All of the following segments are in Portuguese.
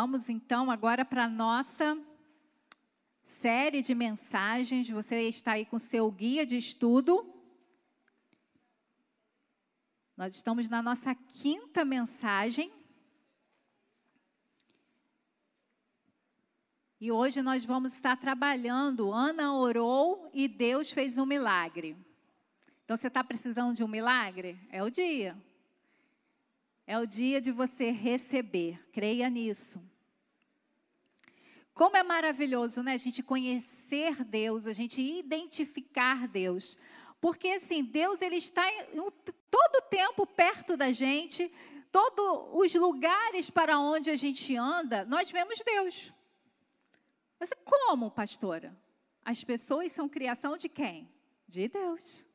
Vamos então agora para a nossa série de mensagens. Você está aí com seu guia de estudo. Nós estamos na nossa quinta mensagem. E hoje nós vamos estar trabalhando. Ana orou e Deus fez um milagre. Então você está precisando de um milagre? É o dia. É o dia de você receber. Creia nisso. Como é maravilhoso, né? A gente conhecer Deus, a gente identificar Deus. Porque assim, Deus ele está todo o tempo perto da gente, todos os lugares para onde a gente anda, nós vemos Deus. Mas como, pastora? As pessoas são criação de quem? De Deus.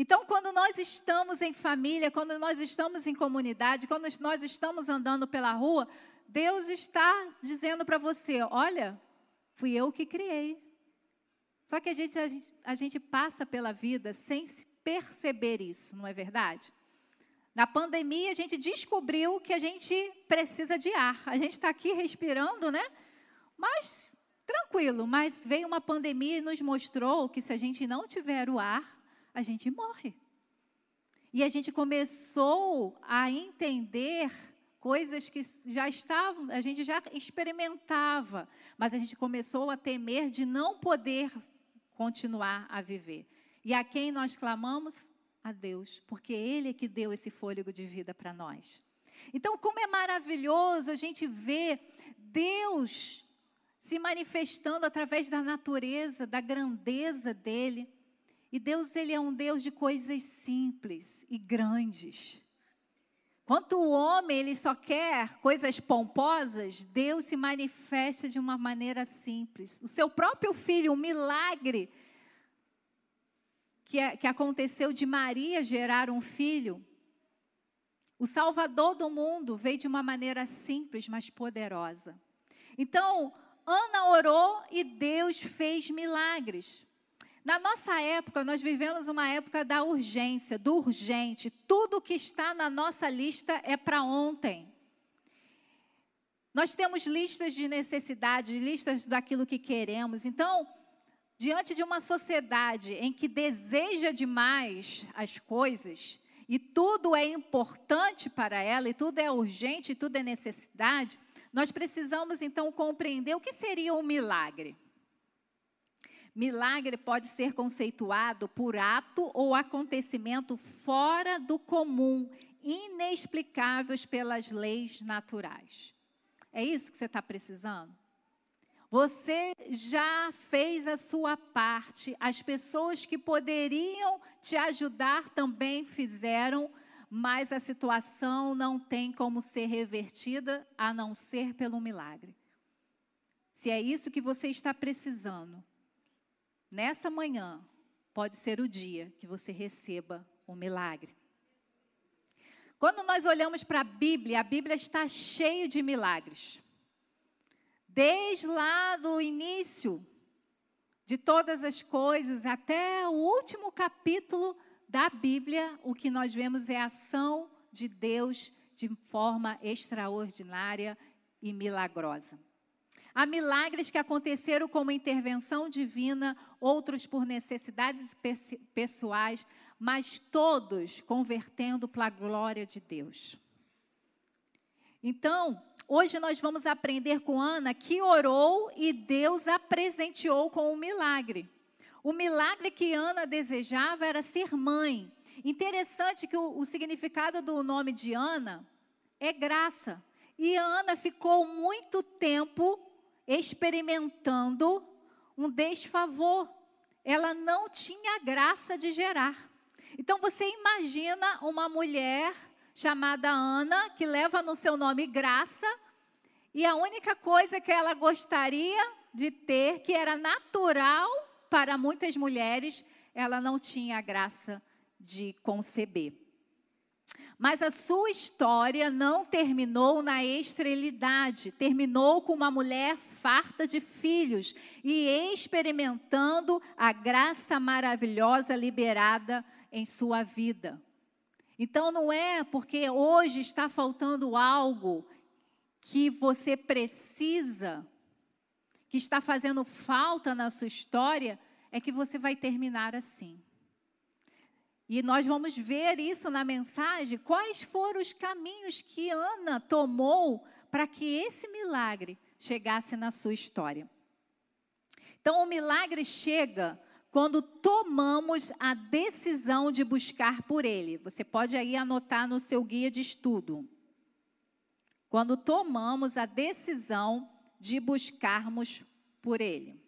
Então, quando nós estamos em família, quando nós estamos em comunidade, quando nós estamos andando pela rua, Deus está dizendo para você: olha, fui eu que criei. Só que a gente, a gente, a gente passa pela vida sem perceber isso, não é verdade? Na pandemia, a gente descobriu que a gente precisa de ar. A gente está aqui respirando, né? Mas, tranquilo, mas veio uma pandemia e nos mostrou que se a gente não tiver o ar, a gente morre. E a gente começou a entender coisas que já estavam, a gente já experimentava, mas a gente começou a temer de não poder continuar a viver. E a quem nós clamamos? A Deus, porque Ele é que deu esse fôlego de vida para nós. Então, como é maravilhoso a gente ver Deus se manifestando através da natureza, da grandeza dele. E Deus, ele é um Deus de coisas simples e grandes. Quanto o homem ele só quer coisas pomposas, Deus se manifesta de uma maneira simples. O seu próprio filho, um milagre que, é, que aconteceu de Maria gerar um filho, o Salvador do mundo veio de uma maneira simples, mas poderosa. Então, Ana orou e Deus fez milagres. Na nossa época, nós vivemos uma época da urgência, do urgente. Tudo que está na nossa lista é para ontem. Nós temos listas de necessidade, listas daquilo que queremos. Então, diante de uma sociedade em que deseja demais as coisas, e tudo é importante para ela, e tudo é urgente, e tudo é necessidade, nós precisamos então compreender o que seria um milagre. Milagre pode ser conceituado por ato ou acontecimento fora do comum, inexplicáveis pelas leis naturais. É isso que você está precisando? Você já fez a sua parte, as pessoas que poderiam te ajudar também fizeram, mas a situação não tem como ser revertida a não ser pelo milagre. Se é isso que você está precisando, nessa manhã pode ser o dia que você receba o um milagre. Quando nós olhamos para a Bíblia, a Bíblia está cheia de milagres. Desde lá do início de todas as coisas até o último capítulo da Bíblia, o que nós vemos é a ação de Deus de forma extraordinária e milagrosa. Há milagres que aconteceram como intervenção divina, outros por necessidades pessoais, mas todos convertendo para a glória de Deus. Então, hoje nós vamos aprender com Ana que orou e Deus a presenteou com um milagre. O milagre que Ana desejava era ser mãe. Interessante que o, o significado do nome de Ana é graça. E Ana ficou muito tempo experimentando um desfavor. Ela não tinha graça de gerar. Então você imagina uma mulher chamada Ana, que leva no seu nome graça, e a única coisa que ela gostaria de ter, que era natural para muitas mulheres, ela não tinha graça de conceber. Mas a sua história não terminou na esterilidade, terminou com uma mulher farta de filhos e experimentando a graça maravilhosa liberada em sua vida. Então não é porque hoje está faltando algo que você precisa, que está fazendo falta na sua história, é que você vai terminar assim. E nós vamos ver isso na mensagem, quais foram os caminhos que Ana tomou para que esse milagre chegasse na sua história. Então, o milagre chega quando tomamos a decisão de buscar por ele. Você pode aí anotar no seu guia de estudo. Quando tomamos a decisão de buscarmos por ele.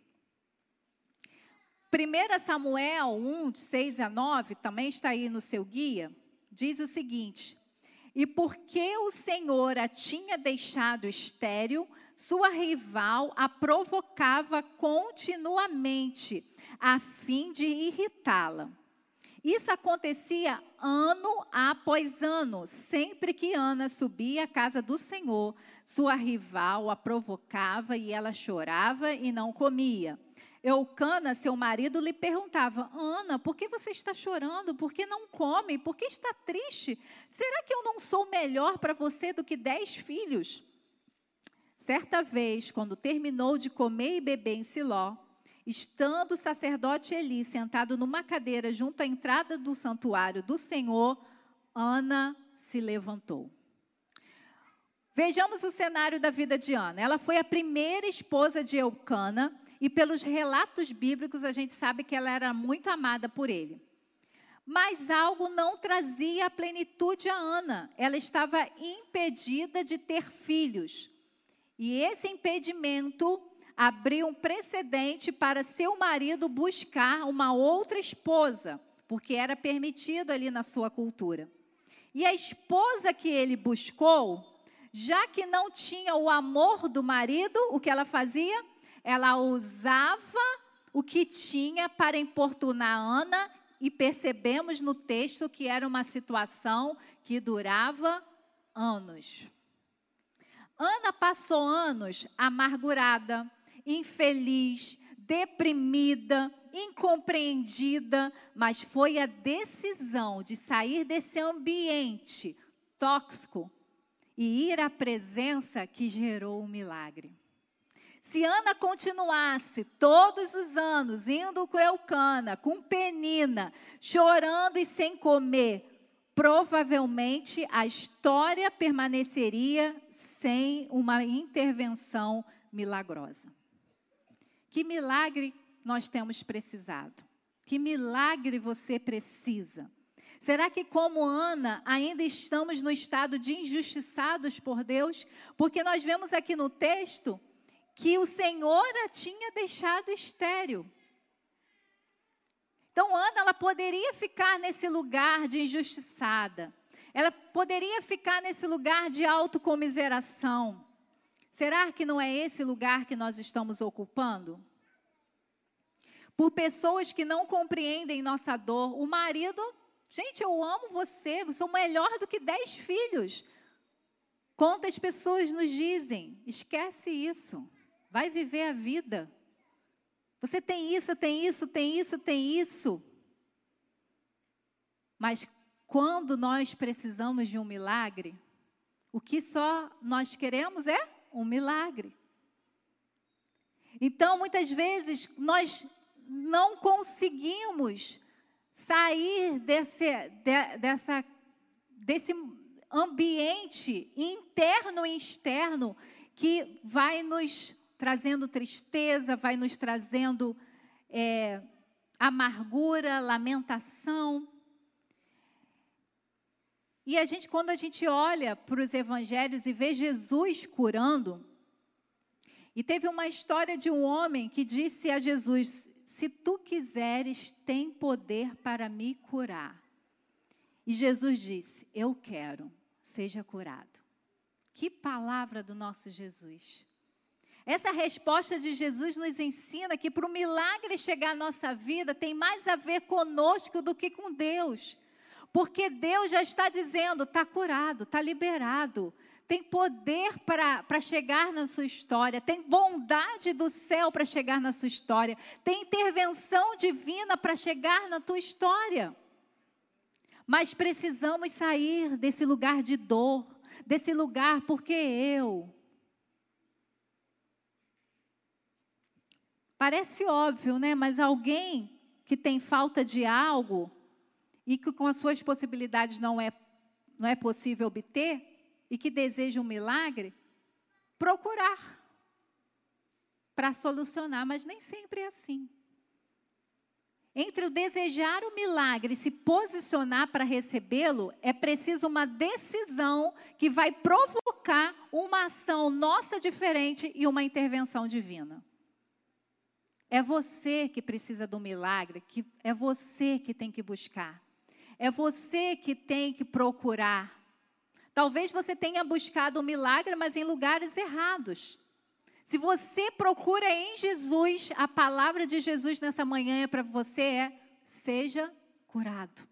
1 Samuel 1, de 6 a 9, também está aí no seu guia, diz o seguinte: E porque o Senhor a tinha deixado estéril, sua rival a provocava continuamente, a fim de irritá-la. Isso acontecia ano após ano, sempre que Ana subia à casa do Senhor, sua rival a provocava e ela chorava e não comia. Eucana, seu marido, lhe perguntava: Ana, por que você está chorando? Por que não come? Por que está triste? Será que eu não sou melhor para você do que dez filhos? Certa vez, quando terminou de comer e beber em Siló, estando o sacerdote Eli sentado numa cadeira junto à entrada do santuário do Senhor, Ana se levantou. Vejamos o cenário da vida de Ana. Ela foi a primeira esposa de Eucana e pelos relatos bíblicos a gente sabe que ela era muito amada por ele. Mas algo não trazia a plenitude a Ana. Ela estava impedida de ter filhos. E esse impedimento abriu um precedente para seu marido buscar uma outra esposa, porque era permitido ali na sua cultura. E a esposa que ele buscou, já que não tinha o amor do marido, o que ela fazia? Ela usava o que tinha para importunar Ana e percebemos no texto que era uma situação que durava anos. Ana passou anos amargurada, infeliz, deprimida, incompreendida, mas foi a decisão de sair desse ambiente tóxico e ir à presença que gerou o milagre. Se Ana continuasse todos os anos indo com Eucana, com Penina, chorando e sem comer, provavelmente a história permaneceria sem uma intervenção milagrosa. Que milagre nós temos precisado? Que milagre você precisa? Será que, como Ana, ainda estamos no estado de injustiçados por Deus? Porque nós vemos aqui no texto que o Senhor a tinha deixado estéril. Então, Ana, ela poderia ficar nesse lugar de injustiçada. Ela poderia ficar nesse lugar de autocomiseração. Será que não é esse lugar que nós estamos ocupando? Por pessoas que não compreendem nossa dor. O marido, gente, eu amo você, eu sou melhor do que dez filhos. Quantas pessoas nos dizem, esquece isso. Vai viver a vida. Você tem isso, tem isso, tem isso, tem isso. Mas quando nós precisamos de um milagre, o que só nós queremos é um milagre. Então, muitas vezes, nós não conseguimos sair desse, de, dessa, desse ambiente interno e externo que vai nos trazendo tristeza, vai nos trazendo é, amargura, lamentação. E a gente, quando a gente olha para os evangelhos e vê Jesus curando, e teve uma história de um homem que disse a Jesus: Se tu quiseres, tem poder para me curar. E Jesus disse: Eu quero, seja curado. Que palavra do nosso Jesus. Essa resposta de Jesus nos ensina que para o milagre chegar à nossa vida tem mais a ver conosco do que com Deus. Porque Deus já está dizendo: está curado, está liberado, tem poder para chegar na sua história, tem bondade do céu para chegar na sua história, tem intervenção divina para chegar na tua história. Mas precisamos sair desse lugar de dor, desse lugar porque eu, Parece óbvio, né? Mas alguém que tem falta de algo e que com as suas possibilidades não é, não é possível obter e que deseja um milagre, procurar para solucionar, mas nem sempre é assim. Entre o desejar o milagre e se posicionar para recebê-lo, é preciso uma decisão que vai provocar uma ação nossa diferente e uma intervenção divina. É você que precisa do milagre, que é você que tem que buscar. É você que tem que procurar. Talvez você tenha buscado o milagre, mas em lugares errados. Se você procura em Jesus, a palavra de Jesus nessa manhã é para você é: seja curado.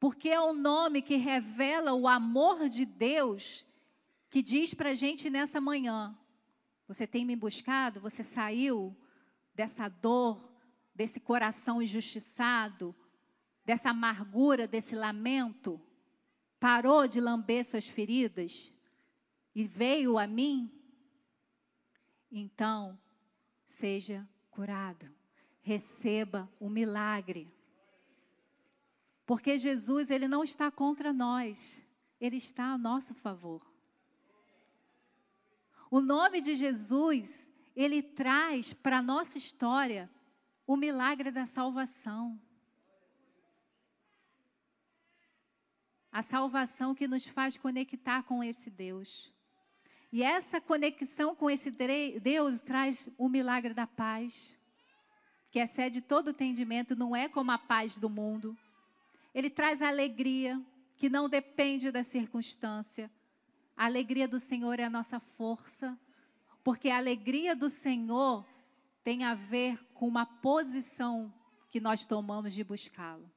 Porque é o nome que revela o amor de Deus que diz para a gente nessa manhã: você tem me buscado, você saiu dessa dor, desse coração injustiçado, dessa amargura, desse lamento, parou de lamber suas feridas e veio a mim, então seja curado, receba o milagre. Porque Jesus, ele não está contra nós, ele está a nosso favor. O nome de Jesus, ele traz para a nossa história o milagre da salvação. A salvação que nos faz conectar com esse Deus. E essa conexão com esse Deus traz o milagre da paz, que excede todo entendimento, não é como a paz do mundo. Ele traz alegria, que não depende da circunstância. A alegria do Senhor é a nossa força, porque a alegria do Senhor tem a ver com uma posição que nós tomamos de buscá-lo.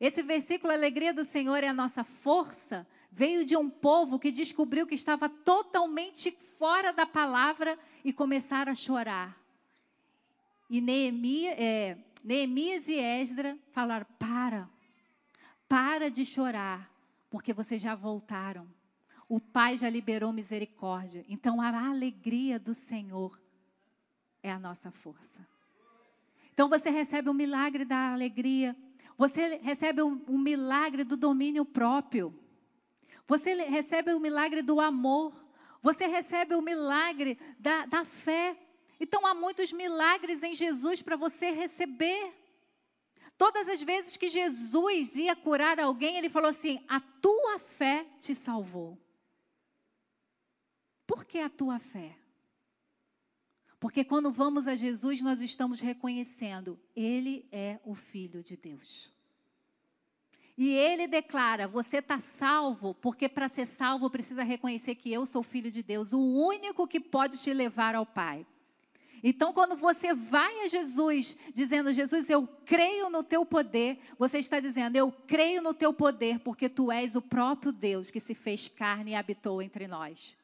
Esse versículo, a alegria do Senhor é a nossa força, veio de um povo que descobriu que estava totalmente fora da palavra e começaram a chorar. E Neemias, é, Neemias e Esdra falaram: para, para de chorar, porque vocês já voltaram. O Pai já liberou misericórdia. Então a alegria do Senhor é a nossa força. Então você recebe o milagre da alegria, você recebe o, o milagre do domínio próprio. Você recebe o milagre do amor. Você recebe o milagre da, da fé. Então há muitos milagres em Jesus para você receber. Todas as vezes que Jesus ia curar alguém, ele falou assim: A tua fé te salvou. Por que a tua fé? Porque quando vamos a Jesus, nós estamos reconhecendo, Ele é o Filho de Deus. E ele declara: Você está salvo, porque para ser salvo precisa reconhecer que eu sou filho de Deus, o único que pode te levar ao Pai. Então, quando você vai a Jesus, dizendo: Jesus, eu creio no teu poder, você está dizendo: Eu creio no teu poder, porque tu és o próprio Deus que se fez carne e habitou entre nós.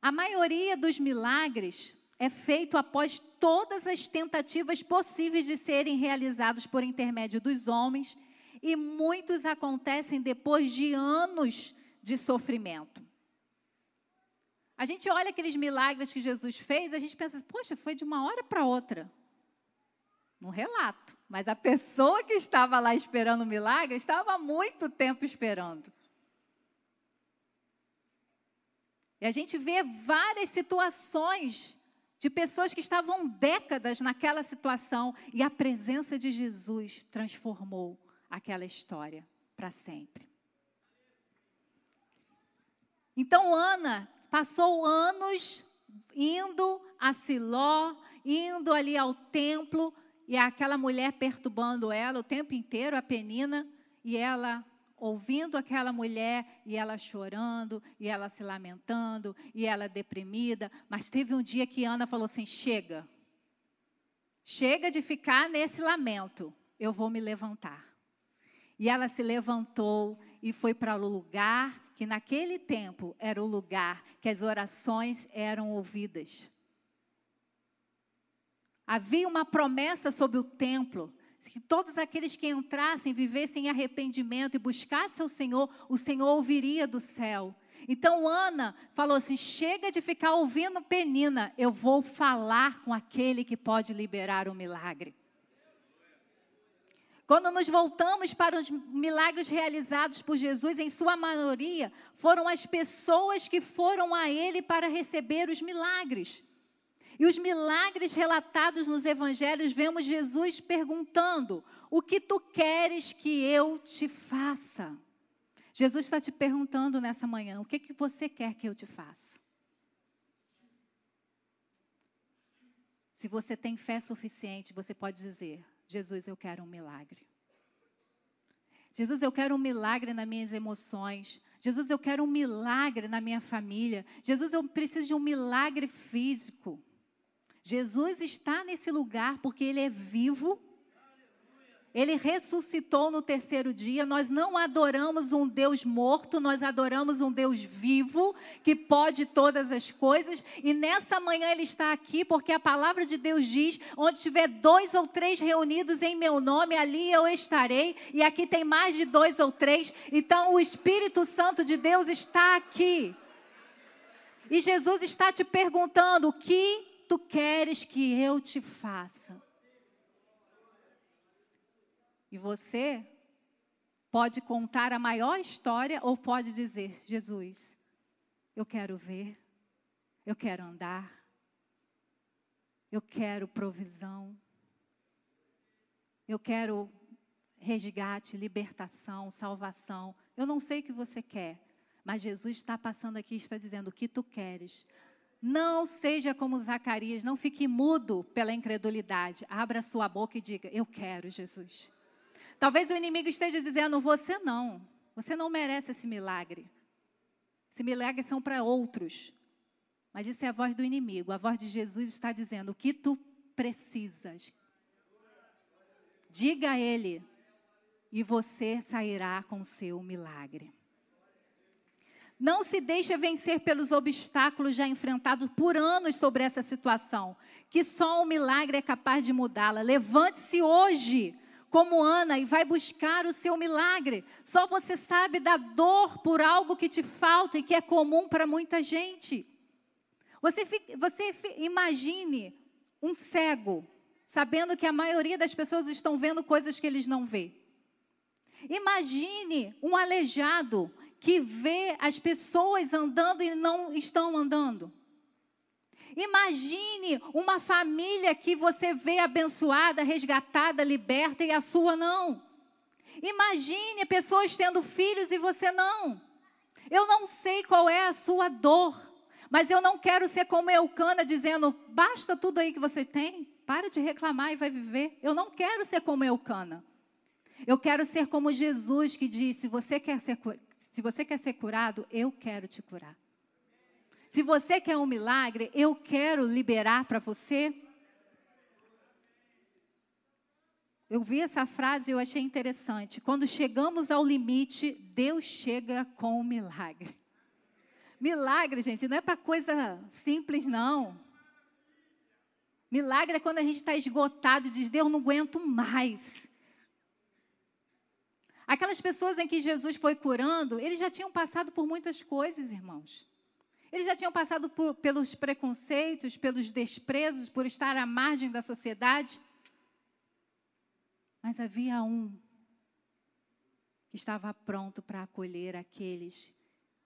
A maioria dos milagres é feito após todas as tentativas possíveis de serem realizados por intermédio dos homens, e muitos acontecem depois de anos de sofrimento. A gente olha aqueles milagres que Jesus fez, a gente pensa, poxa, foi de uma hora para outra. No relato. Mas a pessoa que estava lá esperando o milagre estava há muito tempo esperando. E a gente vê várias situações de pessoas que estavam décadas naquela situação e a presença de Jesus transformou aquela história para sempre. Então Ana passou anos indo a Siló, indo ali ao templo, e aquela mulher perturbando ela o tempo inteiro, a penina, e ela ouvindo aquela mulher e ela chorando, e ela se lamentando, e ela deprimida. Mas teve um dia que Ana falou assim: chega, chega de ficar nesse lamento, eu vou me levantar. E ela se levantou e foi para o lugar que naquele tempo era o lugar que as orações eram ouvidas. Havia uma promessa sobre o templo que todos aqueles que entrassem, vivessem em arrependimento e buscassem o Senhor, o Senhor ouviria do céu. Então Ana falou assim: chega de ficar ouvindo Penina, eu vou falar com aquele que pode liberar o milagre. Quando nos voltamos para os milagres realizados por Jesus, em sua maioria, foram as pessoas que foram a Ele para receber os milagres. E os milagres relatados nos evangelhos, vemos Jesus perguntando: O que tu queres que eu te faça? Jesus está te perguntando nessa manhã: o que, que você quer que eu te faça? Se você tem fé suficiente, você pode dizer: Jesus, eu quero um milagre. Jesus, eu quero um milagre nas minhas emoções. Jesus, eu quero um milagre na minha família. Jesus, eu preciso de um milagre físico. Jesus está nesse lugar porque Ele é vivo ele ressuscitou no terceiro dia. Nós não adoramos um Deus morto, nós adoramos um Deus vivo, que pode todas as coisas. E nessa manhã ele está aqui porque a palavra de Deus diz: onde tiver dois ou três reunidos em meu nome, ali eu estarei. E aqui tem mais de dois ou três. Então o Espírito Santo de Deus está aqui. E Jesus está te perguntando: o que tu queres que eu te faça? E você pode contar a maior história ou pode dizer: Jesus, eu quero ver, eu quero andar, eu quero provisão, eu quero resgate, libertação, salvação. Eu não sei o que você quer, mas Jesus está passando aqui e está dizendo: o que tu queres? Não seja como Zacarias, não fique mudo pela incredulidade. Abra sua boca e diga: Eu quero, Jesus. Talvez o inimigo esteja dizendo: você não, você não merece esse milagre. Esse milagre são para outros. Mas isso é a voz do inimigo. A voz de Jesus está dizendo: o que tu precisas. Diga a ele, e você sairá com o seu milagre. Não se deixe vencer pelos obstáculos já enfrentados por anos sobre essa situação, que só um milagre é capaz de mudá-la. Levante-se hoje como Ana e vai buscar o seu milagre. Só você sabe da dor por algo que te falta e que é comum para muita gente. Você, você imagine um cego, sabendo que a maioria das pessoas estão vendo coisas que eles não vê. Imagine um aleijado que vê as pessoas andando e não estão andando. Imagine uma família que você vê abençoada, resgatada, liberta e a sua não. Imagine pessoas tendo filhos e você não. Eu não sei qual é a sua dor, mas eu não quero ser como Eucana dizendo: basta tudo aí que você tem, para de reclamar e vai viver. Eu não quero ser como Eucana. Eu quero ser como Jesus que disse: você quer ser, se você quer ser curado, eu quero te curar. Se você quer um milagre, eu quero liberar para você. Eu vi essa frase e eu achei interessante. Quando chegamos ao limite, Deus chega com o milagre. Milagre, gente, não é para coisa simples, não. Milagre é quando a gente está esgotado e diz: Deus, não aguento mais. Aquelas pessoas em que Jesus foi curando, eles já tinham passado por muitas coisas, irmãos. Eles já tinham passado por, pelos preconceitos, pelos desprezos, por estar à margem da sociedade. Mas havia um que estava pronto para acolher aqueles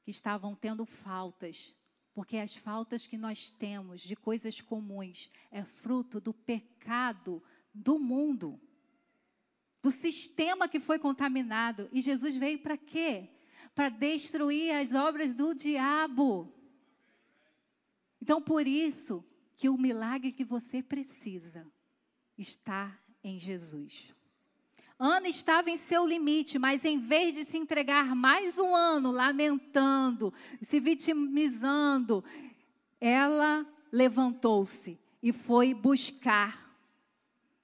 que estavam tendo faltas, porque as faltas que nós temos de coisas comuns é fruto do pecado do mundo, do sistema que foi contaminado. E Jesus veio para quê? Para destruir as obras do diabo. Então, por isso que o milagre que você precisa está em Jesus. Ana estava em seu limite, mas em vez de se entregar mais um ano lamentando, se vitimizando, ela levantou-se e foi buscar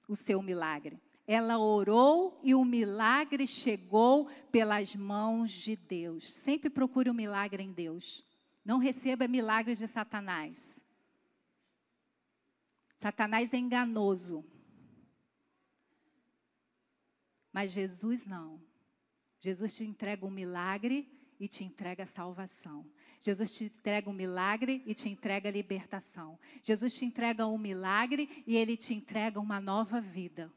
o seu milagre. Ela orou e o milagre chegou pelas mãos de Deus. Sempre procure o um milagre em Deus. Não receba milagres de Satanás. Satanás é enganoso. Mas Jesus não. Jesus te entrega um milagre e te entrega salvação. Jesus te entrega um milagre e te entrega libertação. Jesus te entrega um milagre e ele te entrega uma nova vida.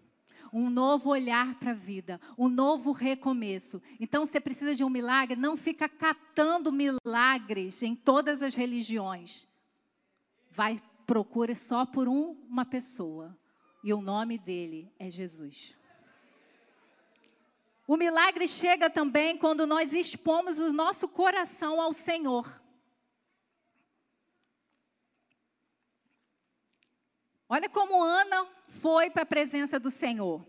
Um novo olhar para a vida, um novo recomeço. Então, você precisa de um milagre, não fica catando milagres em todas as religiões. Vai, procure só por um, uma pessoa. E o nome dele é Jesus. O milagre chega também quando nós expomos o nosso coração ao Senhor. Olha como Ana foi para a presença do Senhor.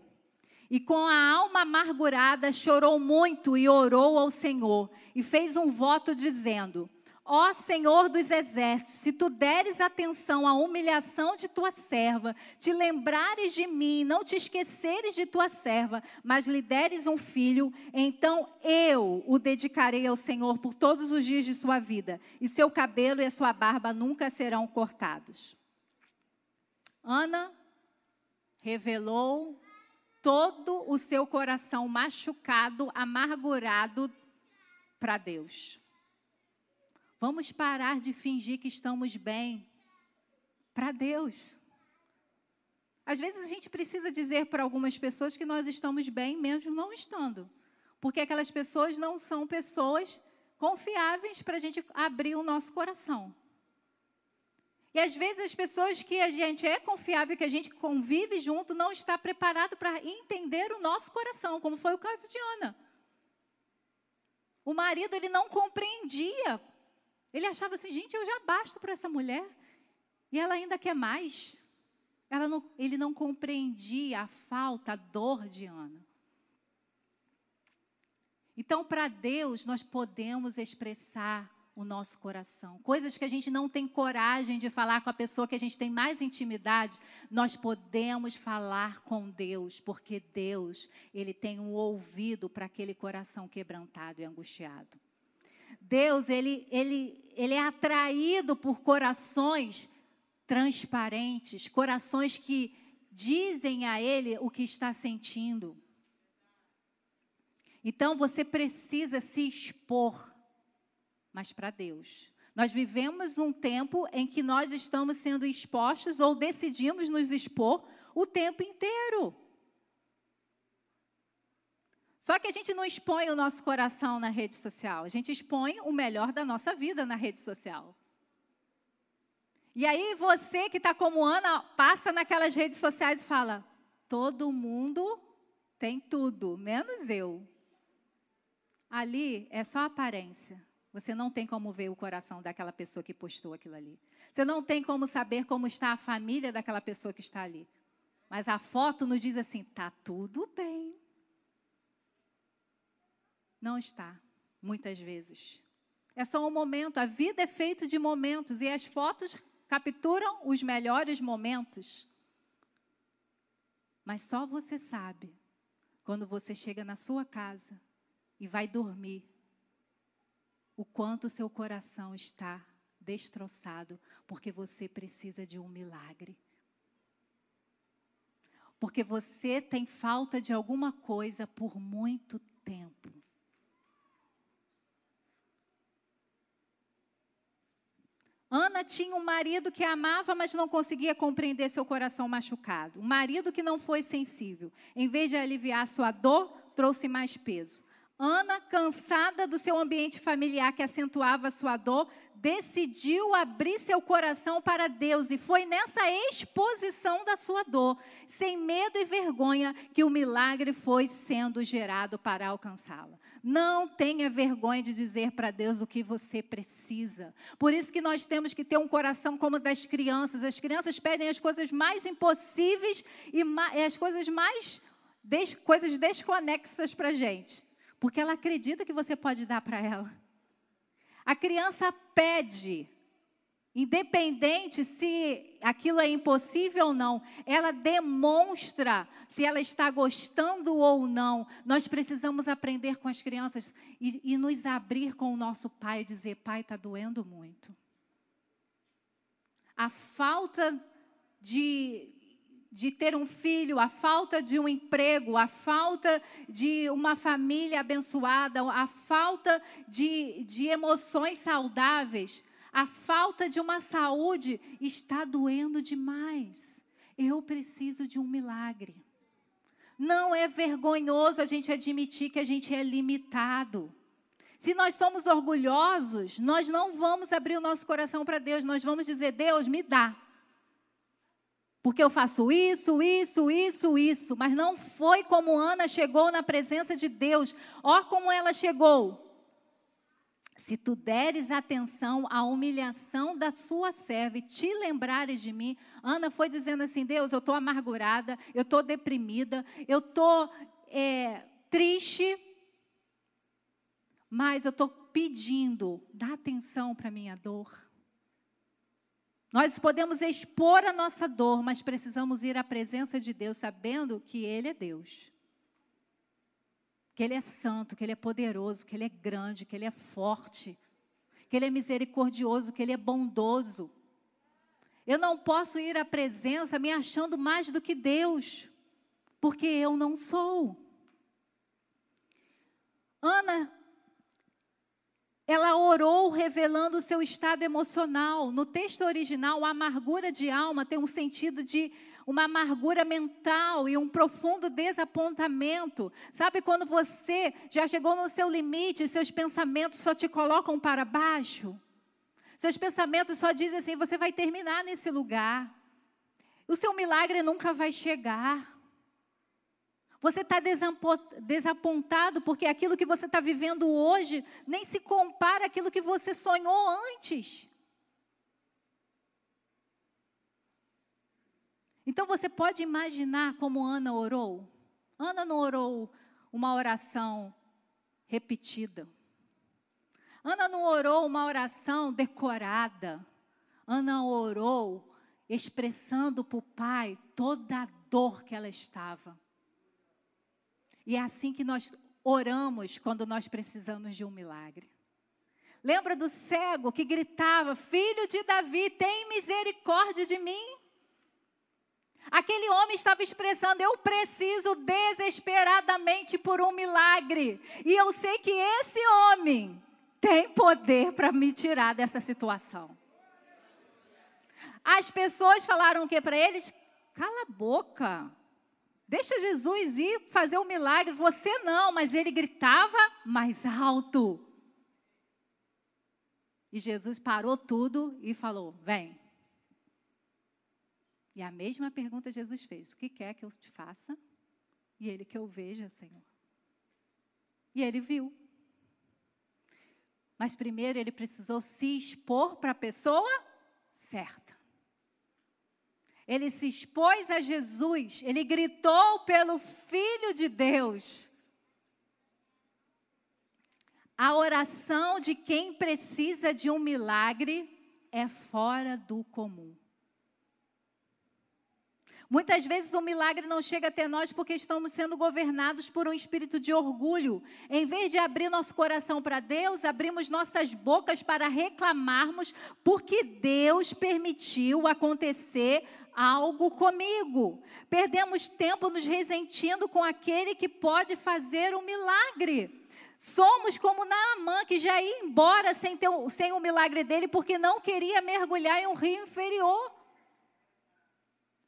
E com a alma amargurada chorou muito e orou ao Senhor. E fez um voto dizendo: Ó Senhor dos exércitos, se tu deres atenção à humilhação de tua serva, te lembrares de mim, não te esqueceres de tua serva, mas lhe deres um filho, então eu o dedicarei ao Senhor por todos os dias de sua vida, e seu cabelo e a sua barba nunca serão cortados. Ana revelou todo o seu coração machucado, amargurado para Deus. Vamos parar de fingir que estamos bem para Deus. Às vezes a gente precisa dizer para algumas pessoas que nós estamos bem, mesmo não estando. Porque aquelas pessoas não são pessoas confiáveis para a gente abrir o nosso coração. E às vezes as pessoas que a gente é confiável, que a gente convive junto, não está preparado para entender o nosso coração, como foi o caso de Ana. O marido ele não compreendia ele achava assim, gente, eu já basto para essa mulher. E ela ainda quer mais. Não, ele não compreendia a falta, a dor de Ana. Então, para Deus, nós podemos expressar o nosso coração. Coisas que a gente não tem coragem de falar com a pessoa que a gente tem mais intimidade, nós podemos falar com Deus, porque Deus, ele tem um ouvido para aquele coração quebrantado e angustiado. Deus, ele, ele, ele é atraído por corações transparentes, corações que dizem a ele o que está sentindo. Então você precisa se expor, mas para Deus. Nós vivemos um tempo em que nós estamos sendo expostos ou decidimos nos expor o tempo inteiro. Só que a gente não expõe o nosso coração na rede social, a gente expõe o melhor da nossa vida na rede social. E aí você que está como Ana, passa naquelas redes sociais e fala: todo mundo tem tudo, menos eu. Ali é só aparência. Você não tem como ver o coração daquela pessoa que postou aquilo ali. Você não tem como saber como está a família daquela pessoa que está ali. Mas a foto nos diz assim: tá tudo bem. Não está, muitas vezes. É só um momento, a vida é feita de momentos e as fotos capturam os melhores momentos. Mas só você sabe quando você chega na sua casa e vai dormir o quanto seu coração está destroçado, porque você precisa de um milagre. Porque você tem falta de alguma coisa por muito tempo. Ana tinha um marido que amava, mas não conseguia compreender seu coração machucado. Um marido que não foi sensível. Em vez de aliviar sua dor, trouxe mais peso. Ana, cansada do seu ambiente familiar que acentuava sua dor, decidiu abrir seu coração para Deus e foi nessa exposição da sua dor, sem medo e vergonha, que o milagre foi sendo gerado para alcançá-la. Não tenha vergonha de dizer para Deus o que você precisa. Por isso que nós temos que ter um coração como das crianças. As crianças pedem as coisas mais impossíveis e as coisas mais des coisas desconexas para gente, porque ela acredita que você pode dar para ela. A criança pede Independente se aquilo é impossível ou não, ela demonstra se ela está gostando ou não. Nós precisamos aprender com as crianças e, e nos abrir com o nosso pai e dizer: Pai, está doendo muito. A falta de, de ter um filho, a falta de um emprego, a falta de uma família abençoada, a falta de, de emoções saudáveis, a falta de uma saúde está doendo demais. Eu preciso de um milagre. Não é vergonhoso a gente admitir que a gente é limitado. Se nós somos orgulhosos, nós não vamos abrir o nosso coração para Deus, nós vamos dizer: Deus, me dá. Porque eu faço isso, isso, isso, isso. Mas não foi como Ana chegou na presença de Deus. Ó, como ela chegou. Se tu deres atenção à humilhação da sua serva e te lembrares de mim, Ana foi dizendo assim: Deus, eu estou amargurada, eu estou deprimida, eu estou é, triste, mas eu estou pedindo, dá atenção para minha dor. Nós podemos expor a nossa dor, mas precisamos ir à presença de Deus sabendo que Ele é Deus. Que Ele é santo, que Ele é poderoso, que Ele é grande, que Ele é forte, que Ele é misericordioso, que Ele é bondoso. Eu não posso ir à presença me achando mais do que Deus, porque eu não sou. Ana ela orou revelando o seu estado emocional. No texto original, a amargura de alma tem um sentido de uma amargura mental e um profundo desapontamento. Sabe quando você já chegou no seu limite, seus pensamentos só te colocam para baixo? Seus pensamentos só dizem assim: você vai terminar nesse lugar. O seu milagre nunca vai chegar. Você está desapontado porque aquilo que você está vivendo hoje nem se compara àquilo que você sonhou antes. Então você pode imaginar como Ana orou? Ana não orou uma oração repetida. Ana não orou uma oração decorada. Ana orou expressando para o pai toda a dor que ela estava. E é assim que nós oramos quando nós precisamos de um milagre. Lembra do cego que gritava: Filho de Davi, tem misericórdia de mim? Aquele homem estava expressando: Eu preciso desesperadamente por um milagre. E eu sei que esse homem tem poder para me tirar dessa situação. As pessoas falaram o que para eles? Cala a boca. Deixa Jesus ir fazer o um milagre. Você não, mas ele gritava mais alto. E Jesus parou tudo e falou: Vem. E a mesma pergunta Jesus fez: O que quer que eu te faça? E ele que eu veja, Senhor. E ele viu. Mas primeiro ele precisou se expor para a pessoa certa. Ele se expôs a Jesus, ele gritou pelo Filho de Deus. A oração de quem precisa de um milagre é fora do comum. Muitas vezes o milagre não chega até nós porque estamos sendo governados por um espírito de orgulho. Em vez de abrir nosso coração para Deus, abrimos nossas bocas para reclamarmos porque Deus permitiu acontecer algo comigo. Perdemos tempo nos resentindo com aquele que pode fazer um milagre. Somos como Naamã, que já ia embora sem, ter, sem o milagre dele, porque não queria mergulhar em um rio inferior.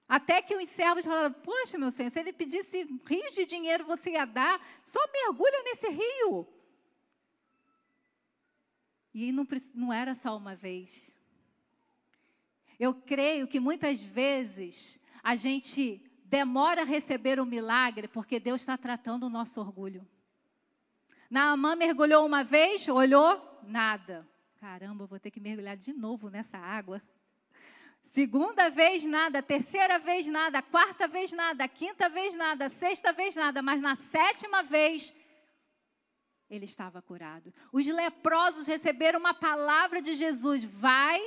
Até que os servos falaram: Poxa, meu senhor, se ele pedisse rios de dinheiro, você ia dar, só mergulha nesse rio. E não, não era só uma vez. Eu creio que muitas vezes a gente demora a receber o milagre porque Deus está tratando o nosso orgulho. Naamã mergulhou uma vez, olhou, nada. Caramba, vou ter que mergulhar de novo nessa água. Segunda vez nada, terceira vez nada, quarta vez nada, quinta vez nada, sexta vez nada, mas na sétima vez ele estava curado. Os leprosos receberam uma palavra de Jesus: vai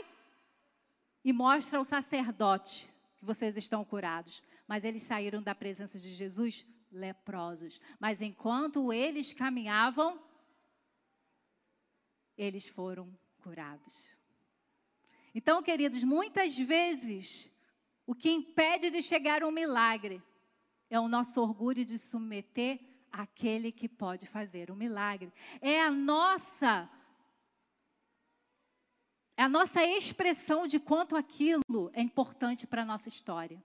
e mostra ao sacerdote que vocês estão curados. Mas eles saíram da presença de Jesus leprosos. Mas enquanto eles caminhavam, eles foram curados. Então, queridos, muitas vezes O que impede de chegar um milagre é o nosso orgulho de submeter aquele que pode fazer o milagre. É a nossa é a nossa expressão de quanto aquilo é importante para a nossa história.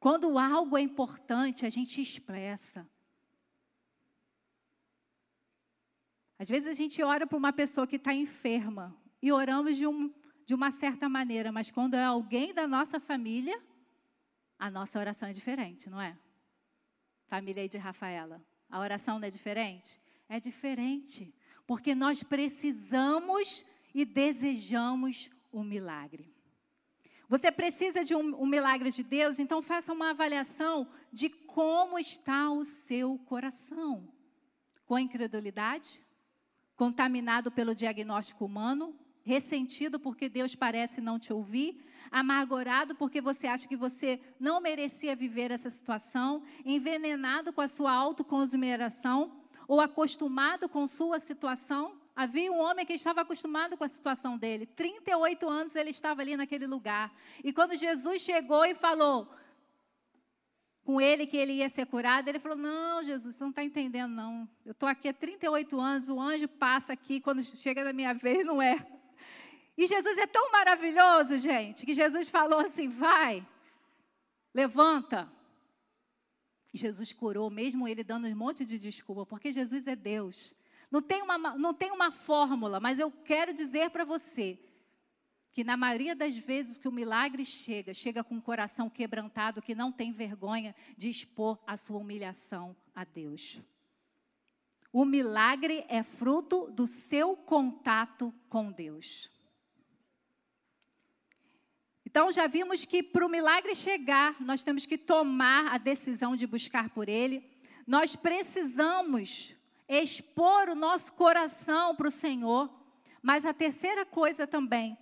Quando algo é importante, a gente expressa. Às vezes a gente ora para uma pessoa que está enferma e oramos de, um, de uma certa maneira, mas quando é alguém da nossa família, a nossa oração é diferente, não é? Família aí de Rafaela, a oração não é diferente? É diferente, porque nós precisamos e desejamos um milagre. Você precisa de um, um, milagre de Deus, então faça uma avaliação de como está o seu coração. Com incredulidade? Contaminado pelo diagnóstico humano? Ressentido porque Deus parece não te ouvir? Amargurado porque você acha que você não merecia viver essa situação? Envenenado com a sua autoconsideração? Ou acostumado com sua situação? Havia um homem que estava acostumado com a situação dele. 38 anos ele estava ali naquele lugar. E quando Jesus chegou e falou com ele que ele ia ser curado, ele falou: Não, Jesus, você não está entendendo, não. Eu estou aqui há 38 anos, o anjo passa aqui, quando chega na minha vez, não é. E Jesus é tão maravilhoso, gente, que Jesus falou assim: Vai, levanta. Jesus curou, mesmo ele dando um monte de desculpa, porque Jesus é Deus. Não tem uma, não tem uma fórmula, mas eu quero dizer para você que na maioria das vezes que o milagre chega, chega com o coração quebrantado, que não tem vergonha de expor a sua humilhação a Deus. O milagre é fruto do seu contato com Deus. Então, já vimos que para o milagre chegar, nós temos que tomar a decisão de buscar por Ele. Nós precisamos expor o nosso coração para o Senhor. Mas a terceira coisa também,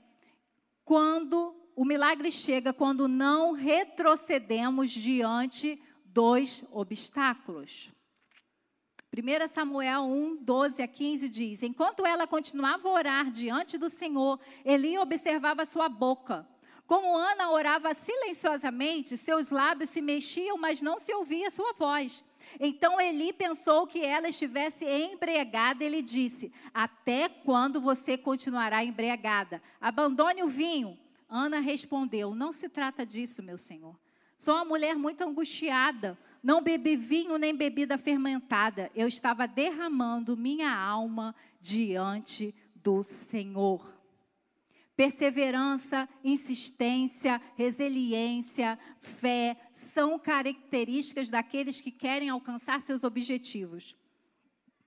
quando o milagre chega, quando não retrocedemos diante dos obstáculos. 1 Samuel 1, 12 a 15 diz: Enquanto ela continuava a orar diante do Senhor, Eli observava sua boca. Como Ana orava silenciosamente, seus lábios se mexiam, mas não se ouvia sua voz. Então Eli pensou que ela estivesse embriagada. Ele disse: Até quando você continuará embriagada? Abandone o vinho. Ana respondeu: Não se trata disso, meu senhor. Sou uma mulher muito angustiada. Não bebi vinho nem bebida fermentada. Eu estava derramando minha alma diante do Senhor. Perseverança, insistência, resiliência, fé são características daqueles que querem alcançar seus objetivos.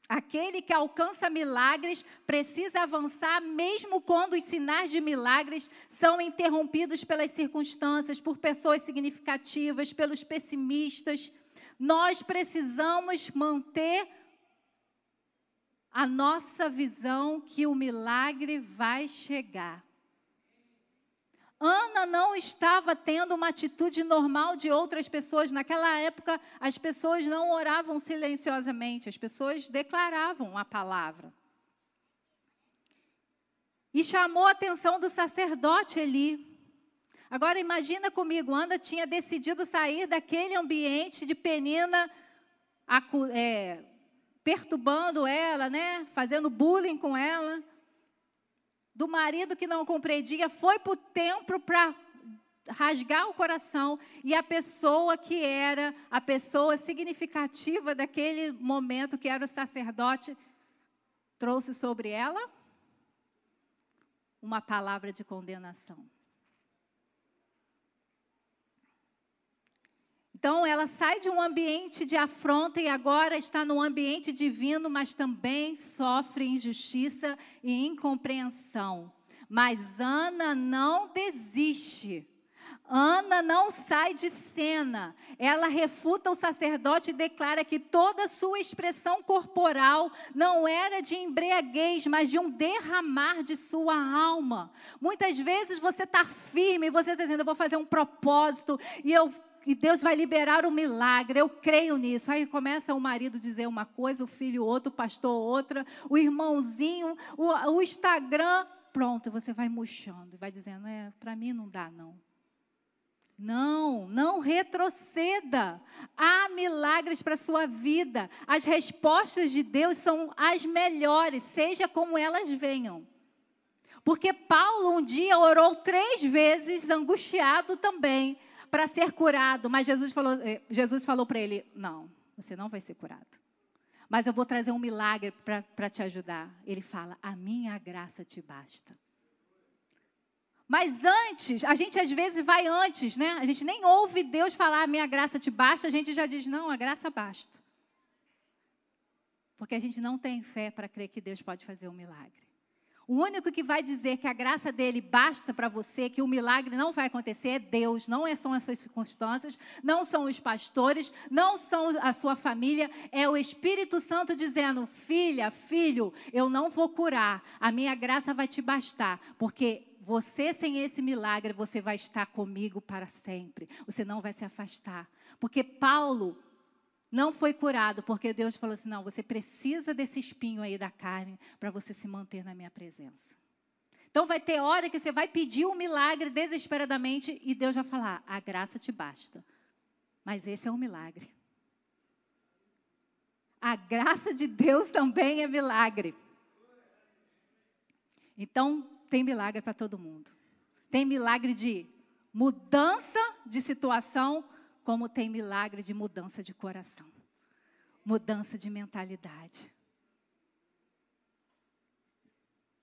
Aquele que alcança milagres precisa avançar, mesmo quando os sinais de milagres são interrompidos pelas circunstâncias, por pessoas significativas, pelos pessimistas. Nós precisamos manter a nossa visão que o milagre vai chegar. Ana não estava tendo uma atitude normal de outras pessoas. Naquela época, as pessoas não oravam silenciosamente, as pessoas declaravam a palavra. E chamou a atenção do sacerdote Eli. Agora imagina comigo, Ana tinha decidido sair daquele ambiente de penina, é, perturbando ela, né, fazendo bullying com ela do marido que não compreendia, foi para o templo para rasgar o coração e a pessoa que era a pessoa significativa daquele momento, que era o sacerdote, trouxe sobre ela uma palavra de condenação. Então, ela sai de um ambiente de afronta e agora está no ambiente divino, mas também sofre injustiça e incompreensão. Mas Ana não desiste. Ana não sai de cena. Ela refuta o sacerdote e declara que toda a sua expressão corporal não era de embriaguez, mas de um derramar de sua alma. Muitas vezes você está firme, você está dizendo: eu vou fazer um propósito e eu e Deus vai liberar o milagre, eu creio nisso. Aí começa o marido dizer uma coisa, o filho outra, o pastor outra, o irmãozinho, o, o Instagram, pronto, você vai murchando, vai dizendo, é, para mim não dá não. Não, não retroceda. Há milagres para a sua vida. As respostas de Deus são as melhores, seja como elas venham. Porque Paulo um dia orou três vezes, angustiado também, para ser curado. Mas Jesus falou, eh, Jesus falou para ele: Não, você não vai ser curado. Mas eu vou trazer um milagre para te ajudar. Ele fala: A minha graça te basta. Mas antes, a gente às vezes vai antes, né? A gente nem ouve Deus falar, a minha graça te basta, a gente já diz, não, a graça basta. Porque a gente não tem fé para crer que Deus pode fazer um milagre. O único que vai dizer que a graça dele basta para você, que o milagre não vai acontecer, é Deus, não é são as suas circunstâncias, não são os pastores, não são a sua família, é o Espírito Santo dizendo: filha, filho, eu não vou curar, a minha graça vai te bastar, porque você, sem esse milagre, você vai estar comigo para sempre. Você não vai se afastar. Porque Paulo não foi curado, porque Deus falou assim: não, você precisa desse espinho aí da carne para você se manter na minha presença. Então vai ter hora que você vai pedir um milagre desesperadamente e Deus vai falar: a graça te basta. Mas esse é um milagre. A graça de Deus também é milagre. Então, tem milagre para todo mundo. Tem milagre de mudança de situação, como tem milagre de mudança de coração, mudança de mentalidade.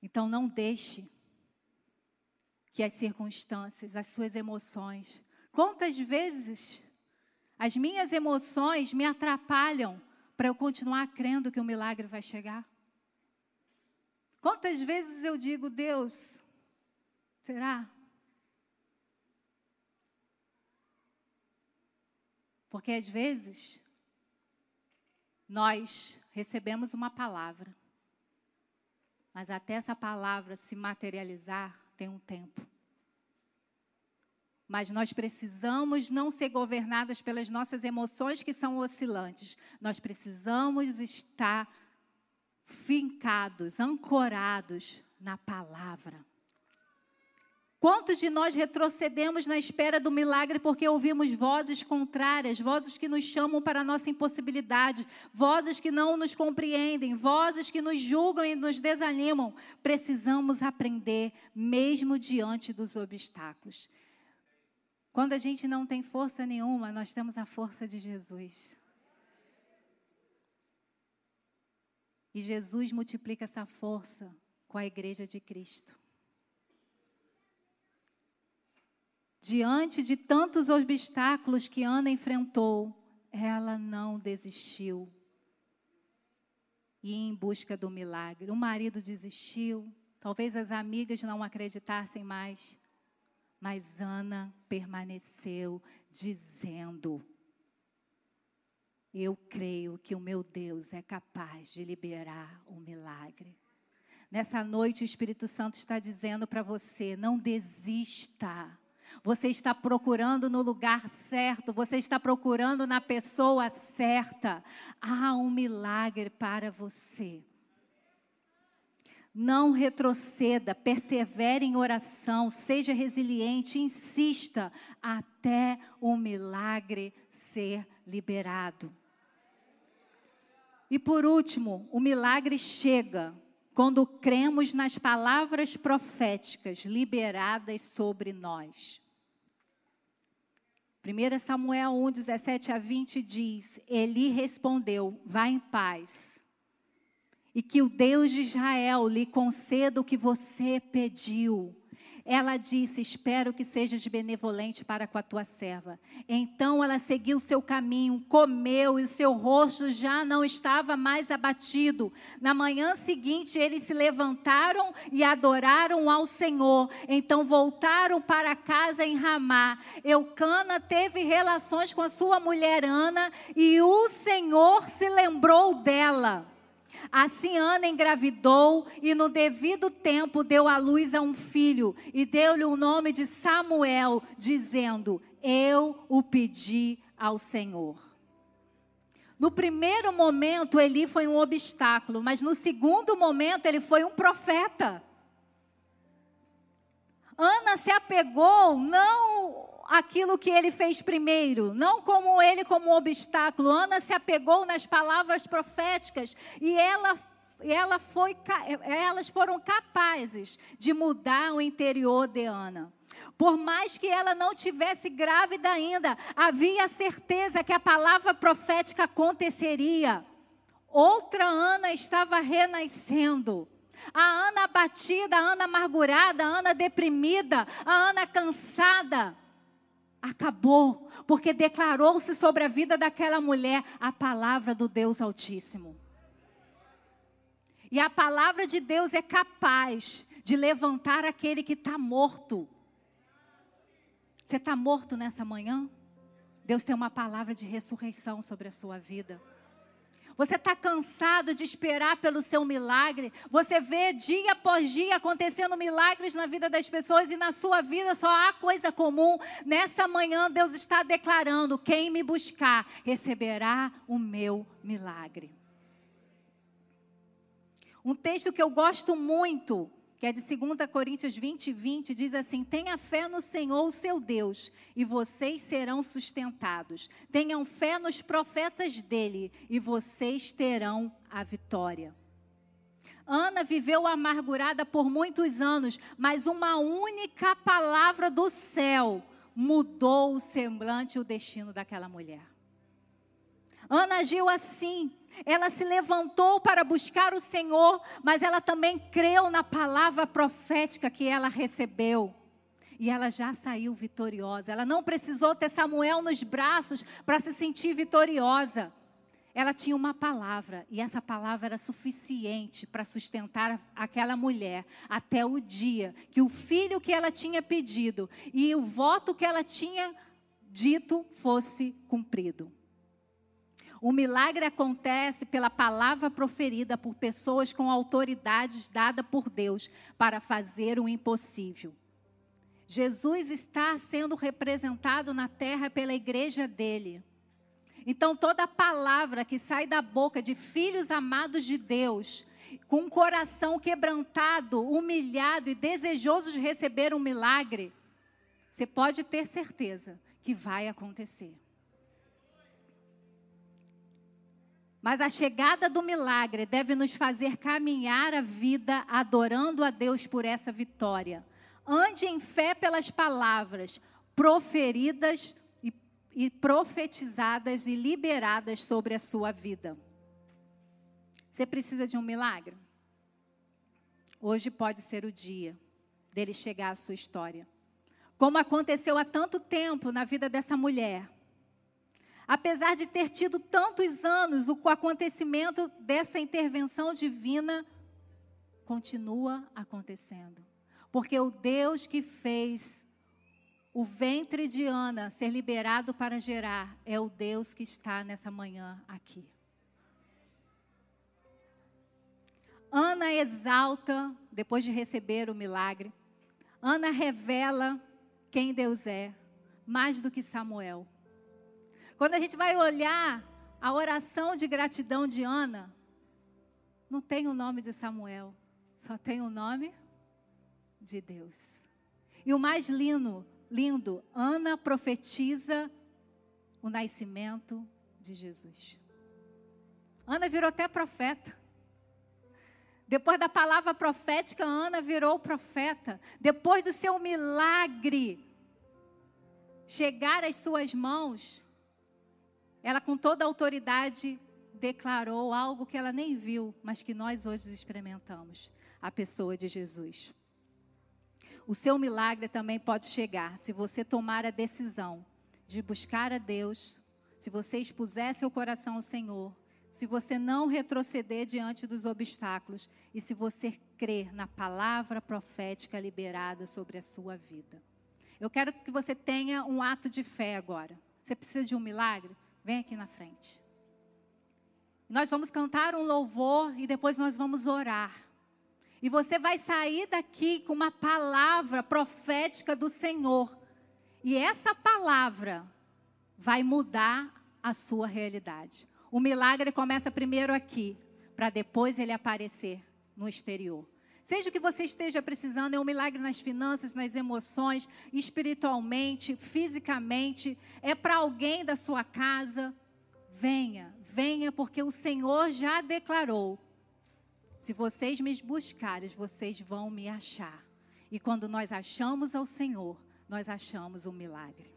Então não deixe que as circunstâncias, as suas emoções, quantas vezes as minhas emoções me atrapalham para eu continuar crendo que o milagre vai chegar? Quantas vezes eu digo, Deus, será? Porque às vezes nós recebemos uma palavra, mas até essa palavra se materializar tem um tempo. Mas nós precisamos não ser governadas pelas nossas emoções que são oscilantes. Nós precisamos estar fincados, ancorados na palavra. Quantos de nós retrocedemos na espera do milagre porque ouvimos vozes contrárias, vozes que nos chamam para a nossa impossibilidade, vozes que não nos compreendem, vozes que nos julgam e nos desanimam? Precisamos aprender, mesmo diante dos obstáculos. Quando a gente não tem força nenhuma, nós temos a força de Jesus. E Jesus multiplica essa força com a igreja de Cristo. Diante de tantos obstáculos que Ana enfrentou, ela não desistiu. E em busca do milagre. O marido desistiu, talvez as amigas não acreditassem mais, mas Ana permaneceu dizendo: eu creio que o meu Deus é capaz de liberar um milagre. Nessa noite, o Espírito Santo está dizendo para você: não desista. Você está procurando no lugar certo, você está procurando na pessoa certa. Há um milagre para você. Não retroceda, persevere em oração, seja resiliente, insista até o milagre ser liberado. E por último, o milagre chega quando cremos nas palavras proféticas liberadas sobre nós. 1 Samuel 1, 17 a 20 diz: Eli respondeu: Vá em paz, e que o Deus de Israel lhe conceda o que você pediu. Ela disse: Espero que sejas benevolente para com a tua serva. Então ela seguiu seu caminho, comeu e seu rosto já não estava mais abatido. Na manhã seguinte, eles se levantaram e adoraram ao Senhor. Então voltaram para casa em Ramá. Eucana teve relações com a sua mulher Ana e o Senhor se lembrou dela. Assim Ana engravidou e no devido tempo deu à luz a um filho e deu-lhe o nome de Samuel, dizendo: Eu o pedi ao Senhor. No primeiro momento, Eli foi um obstáculo, mas no segundo momento, ele foi um profeta. Ana se apegou não aquilo que ele fez primeiro, não como ele como obstáculo. Ana se apegou nas palavras proféticas e ela ela foi, elas foram capazes de mudar o interior de Ana. Por mais que ela não tivesse grávida ainda, havia certeza que a palavra profética aconteceria. Outra Ana estava renascendo. A Ana abatida, a Ana amargurada, a Ana deprimida, a Ana cansada. Acabou, porque declarou-se sobre a vida daquela mulher a palavra do Deus Altíssimo. E a palavra de Deus é capaz de levantar aquele que está morto. Você está morto nessa manhã? Deus tem uma palavra de ressurreição sobre a sua vida. Você está cansado de esperar pelo seu milagre? Você vê dia após dia acontecendo milagres na vida das pessoas e na sua vida só há coisa comum. Nessa manhã, Deus está declarando: quem me buscar receberá o meu milagre. Um texto que eu gosto muito, que é de 2 Coríntios 20, 20, diz assim: Tenha fé no Senhor, seu Deus, e vocês serão sustentados. Tenham fé nos profetas dele, e vocês terão a vitória. Ana viveu amargurada por muitos anos, mas uma única palavra do céu mudou o semblante e o destino daquela mulher. Ana agiu assim, ela se levantou para buscar o Senhor, mas ela também creu na palavra profética que ela recebeu. E ela já saiu vitoriosa. Ela não precisou ter Samuel nos braços para se sentir vitoriosa. Ela tinha uma palavra, e essa palavra era suficiente para sustentar aquela mulher até o dia que o filho que ela tinha pedido e o voto que ela tinha dito fosse cumprido. O milagre acontece pela palavra proferida por pessoas com autoridades dada por Deus para fazer o impossível. Jesus está sendo representado na terra pela igreja dele. Então, toda palavra que sai da boca de filhos amados de Deus, com um coração quebrantado, humilhado e desejoso de receber um milagre, você pode ter certeza que vai acontecer. Mas a chegada do milagre deve nos fazer caminhar a vida adorando a Deus por essa vitória. Ande em fé pelas palavras proferidas e, e profetizadas e liberadas sobre a sua vida. Você precisa de um milagre? Hoje pode ser o dia dele chegar à sua história. Como aconteceu há tanto tempo na vida dessa mulher Apesar de ter tido tantos anos, o acontecimento dessa intervenção divina continua acontecendo. Porque o Deus que fez o ventre de Ana ser liberado para gerar é o Deus que está nessa manhã aqui. Ana exalta, depois de receber o milagre, Ana revela quem Deus é, mais do que Samuel. Quando a gente vai olhar a oração de gratidão de Ana, não tem o nome de Samuel, só tem o nome de Deus. E o mais lindo, lindo, Ana profetiza o nascimento de Jesus. Ana virou até profeta. Depois da palavra profética, Ana virou profeta. Depois do seu milagre chegar às suas mãos, ela, com toda a autoridade, declarou algo que ela nem viu, mas que nós hoje experimentamos: a pessoa de Jesus. O seu milagre também pode chegar se você tomar a decisão de buscar a Deus, se você expuser seu coração ao Senhor, se você não retroceder diante dos obstáculos e se você crer na palavra profética liberada sobre a sua vida. Eu quero que você tenha um ato de fé agora. Você precisa de um milagre? Vem aqui na frente. Nós vamos cantar um louvor e depois nós vamos orar. E você vai sair daqui com uma palavra profética do Senhor. E essa palavra vai mudar a sua realidade. O milagre começa primeiro aqui, para depois ele aparecer no exterior. Seja o que você esteja precisando, é um milagre nas finanças, nas emoções, espiritualmente, fisicamente, é para alguém da sua casa. Venha, venha, porque o Senhor já declarou: se vocês me buscarem, vocês vão me achar. E quando nós achamos ao Senhor, nós achamos um milagre.